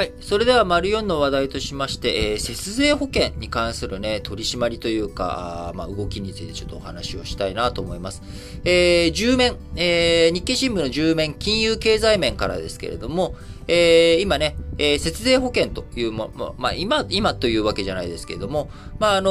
はい。それでは、丸4の話題としまして、えー、節税保険に関するね、取り締まりというか、まあ、動きについてちょっとお話をしたいなと思います。えー、10面、えー、日経新聞の10面、金融経済面からですけれども、えー、今ね、えー、節税保険というも、ま、まあ、今、今というわけじゃないですけれども、まあ、あの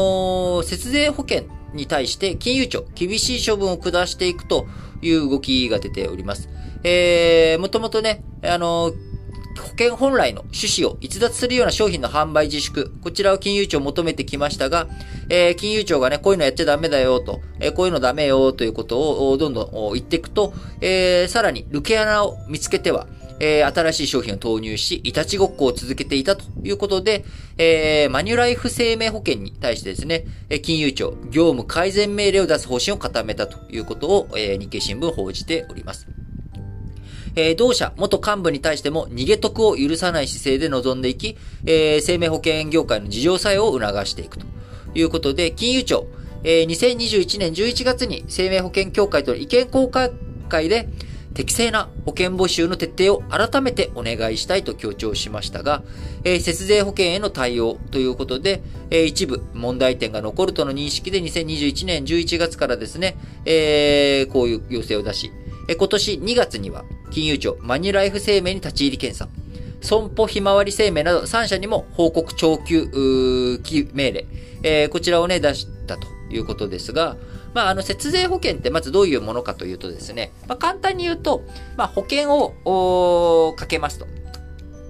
ー、節税保険に対して金融庁、厳しい処分を下していくという動きが出ております。えー、もともとね、あのー保険本来の趣旨を逸脱するような商品の販売自粛、こちらを金融庁求めてきましたが、えー、金融庁がね、こういうのやっちゃダメだよと、えー、こういうのダメよということをどんどん言っていくと、えー、さらに抜け穴を見つけては、えー、新しい商品を投入し、いたちごっこを続けていたということで、えー、マニュライフ生命保険に対してですね、金融庁、業務改善命令を出す方針を固めたということを、えー、日経新聞報じております。えー、同社、元幹部に対しても逃げ得を許さない姿勢で臨んでいき、えー、生命保険業界の事情作用を促していくと。いうことで、金融庁、えー、2021年11月に生命保険協会との意見交換会で、適正な保険募集の徹底を改めてお願いしたいと強調しましたが、えー、節税保険への対応ということで、えー、一部問題点が残るとの認識で2021年11月からですね、えー、こういう要請を出し、え今年2月には金融庁マニュライフ生命に立ち入り検査、損保ひまわり生命など3社にも報告徴求命令、えー、こちらをね、出したということですが、まあ、あの、節税保険ってまずどういうものかというとですね、まあ、簡単に言うと、まあ、保険を、かけますと。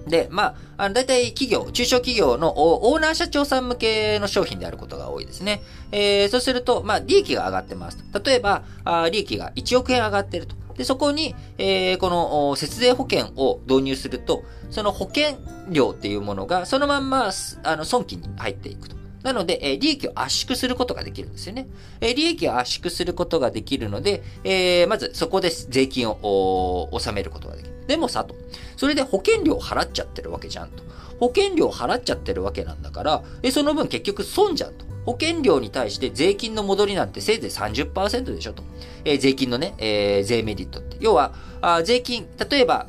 で、まあ、あの、大体企業、中小企業のオーナー社長さん向けの商品であることが多いですね。えー、そうすると、まあ、利益が上がってますと。例えば、あ利益が1億円上がってると。で、そこに、えー、この節税保険を導入すると、その保険料っていうものがそのまんま、あの、損金に入っていくと。なので、え利益を圧縮することができるんですよね。え利益を圧縮することができるので、えー、まずそこで税金を納めることができる。でもさ、と。それで保険料を払っちゃってるわけじゃんと。保険料を払っちゃってるわけなんだから、えその分結局損じゃんと。保険料に対して税金の戻りなんてせいぜい30%でしょと。えー、税金のね、えー、税メリットって。要は、あ税金、例えば、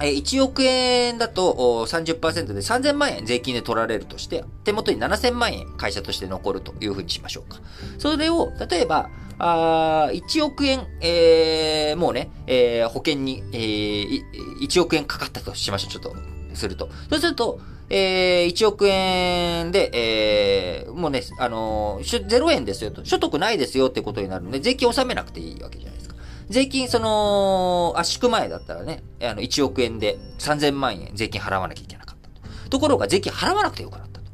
え1億円だと30%で3000万円税金で取られるとして、手元に7000万円会社として残るというふうにしましょうか。それを、例えば、あ1億円、えー、もうね、えー、保険に、えー、1億円かかったとしましょう。ちょっと、すると。そうすると、えー、1億円で、えー、もうね、あのー、0円ですよと、所得ないですよってことになるので、税金納めなくていいわけじゃないですか。税金、その、圧縮前だったらね、あの、1億円で3000万円税金払わなきゃいけなかったと。ところが税金払わなくてよくなったと。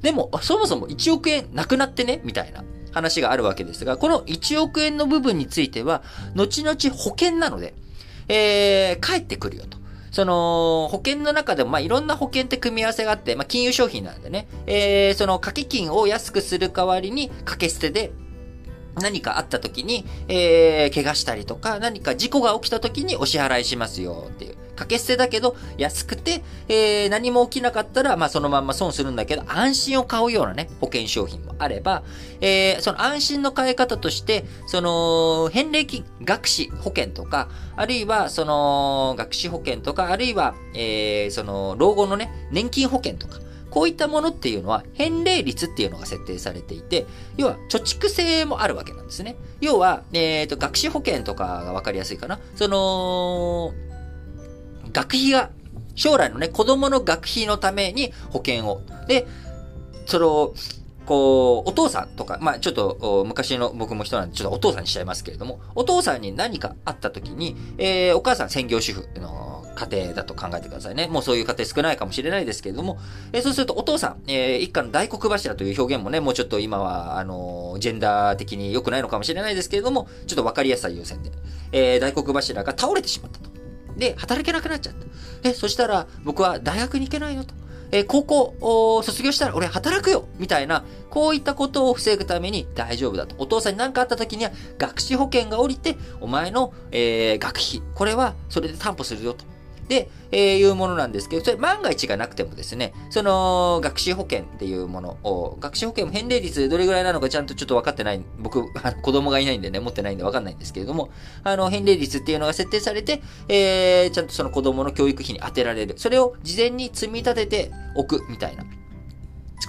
でも、そもそも1億円なくなってね、みたいな話があるわけですが、この1億円の部分については、後々保険なので、えー、帰ってくるよと。その、保険の中でも、まあ、いろんな保険って組み合わせがあって、まあ、金融商品なんでね、えー、その掛け金を安くする代わりに、掛け捨てで、何かあった時に、えー、怪我したりとか、何か事故が起きた時にお支払いしますよっていう。掛け捨てだけど安くて、えー、何も起きなかったら、まあそのまんま損するんだけど、安心を買うようなね、保険商品もあれば、えー、その安心の買い方として、その、返礼金、学士保険とか、あるいは、その、学士保険とか、あるいは、えー、その、老後のね、年金保険とか、こういったものっていうのは、返礼率っていうのが設定されていて、要は、貯蓄性もあるわけなんですね。要は、えっ、ー、と、学士保険とかがわかりやすいかな。その、学費が、将来のね、子供の学費のために保険を。で、その、こう、お父さんとか、まあちょっと昔の僕も人なんで、ちょっとお父さんにしちゃいますけれども、お父さんに何かあった時に、えー、お母さん専業主婦の家庭だと考えてくださいね。もうそういう家庭少ないかもしれないですけれども、えー、そうするとお父さん、えー、一家の大黒柱という表現もね、もうちょっと今は、あのジェンダー的に良くないのかもしれないですけれども、ちょっとわかりやすさ優先で、えー、大黒柱が倒れてしまったと。で、働けなくなっちゃった。え、そしたら、僕は大学に行けないよと。え高校卒業したら俺働くよみたいな、こういったことを防ぐために大丈夫だと。お父さんに何かあった時には、学資保険が降りて、お前の、えー、学費、これはそれで担保するよと。で、えー、いうものなんですけど、それ万が一がなくてもですね、その、学習保険っていうものを、学習保険も返礼率どれぐらいなのかちゃんとちょっと分かってない、僕、子供がいないんでね、持ってないんで分かんないんですけれども、あの、返礼率っていうのが設定されて、えー、ちゃんとその子供の教育費に充てられる。それを事前に積み立てておくみたいな。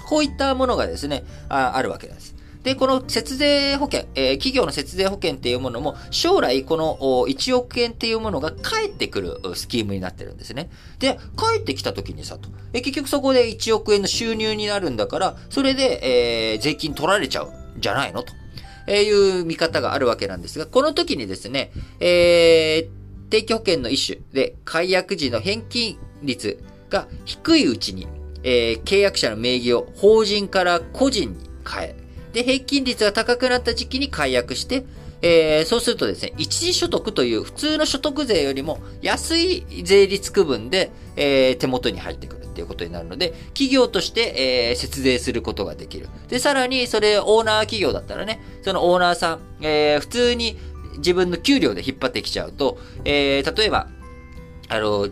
こういったものがですね、ああるわけです。で、この節税保険、えー、企業の節税保険っていうものも、将来この1億円っていうものが返ってくるスキームになってるんですね。で、返ってきた時にさと。え結局そこで1億円の収入になるんだから、それで、えー、税金取られちゃうんじゃないのと。えいう見方があるわけなんですが、この時にですね、えー、定期保険の一種で、解約時の返金率が低いうちに、えー、契約者の名義を法人から個人に変え、で、平均率が高くなった時期に解約して、えー、そうするとですね、一時所得という普通の所得税よりも安い税率区分で、えー、手元に入ってくるっていうことになるので、企業として、えー、節税することができる。で、さらにそれオーナー企業だったらね、そのオーナーさん、えー、普通に自分の給料で引っ張ってきちゃうと、えー、例えば、あの、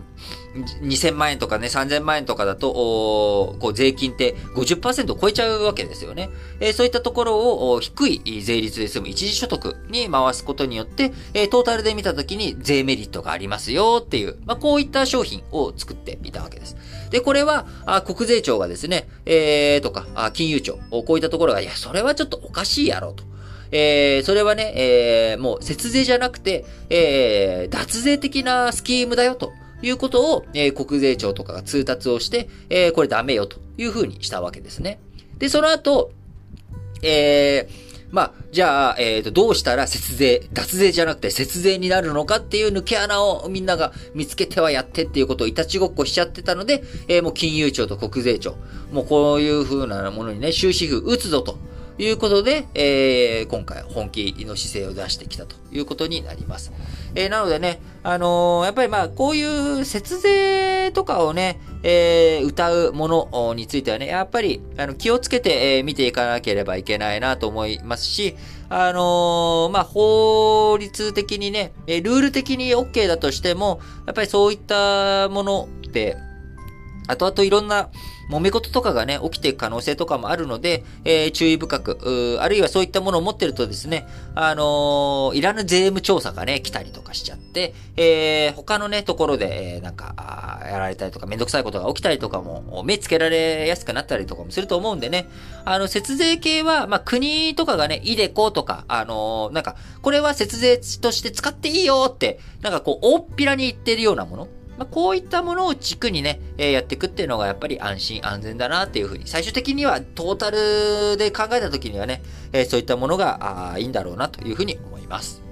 2000万円とかね、3000万円とかだと、こう税金って50%超えちゃうわけですよね。えー、そういったところを低い税率で済む一時所得に回すことによって、えー、トータルで見たときに税メリットがありますよっていう、まあ、こういった商品を作っていたわけです。で、これは、あ国税庁がですね、えー、とか、あ金融庁、こういったところが、いや、それはちょっとおかしいやろと。えー、それはね、えー、もう節税じゃなくて、えー、脱税的なスキームだよと。いうことを、えー、国税庁とかが通達をして、えー、これダメよというふうにしたわけですね。で、その後、えー、まあ、じゃあ、えっ、ー、と、どうしたら節税、脱税じゃなくて節税になるのかっていう抜け穴をみんなが見つけてはやってっていうことをいたちごっこしちゃってたので、えー、もう金融庁と国税庁、もうこういう風なものにね、終止符打つぞと。いうことで、えー、今回本気の姿勢を出してきたということになります。えー、なのでね、あのー、やっぱりまあ、こういう節税とかをね、えー、歌うものについてはね、やっぱり、あの、気をつけて、えー、見ていかなければいけないなと思いますし、あのー、まあ、法律的にね、ルール的に OK だとしても、やっぱりそういったものって、後々いろんな揉め事とかがね、起きていく可能性とかもあるので、えー、注意深く、あるいはそういったものを持ってるとですね、あのー、いらぬ税務調査がね、来たりとかしちゃって、えー、他のね、ところで、え、なんか、やられたりとか、めんどくさいことが起きたりとかも、目つけられやすくなったりとかもすると思うんでね、あの、節税系は、まあ、国とかがね、イデコとか、あの、なんか、これは節税として使っていいよって、なんかこう、大っぴらに言ってるようなもの、まあ、こういったものを軸にね、えー、やっていくっていうのがやっぱり安心安全だなっていうふうに、最終的にはトータルで考えた時にはね、えー、そういったものがあいいんだろうなというふうに思います。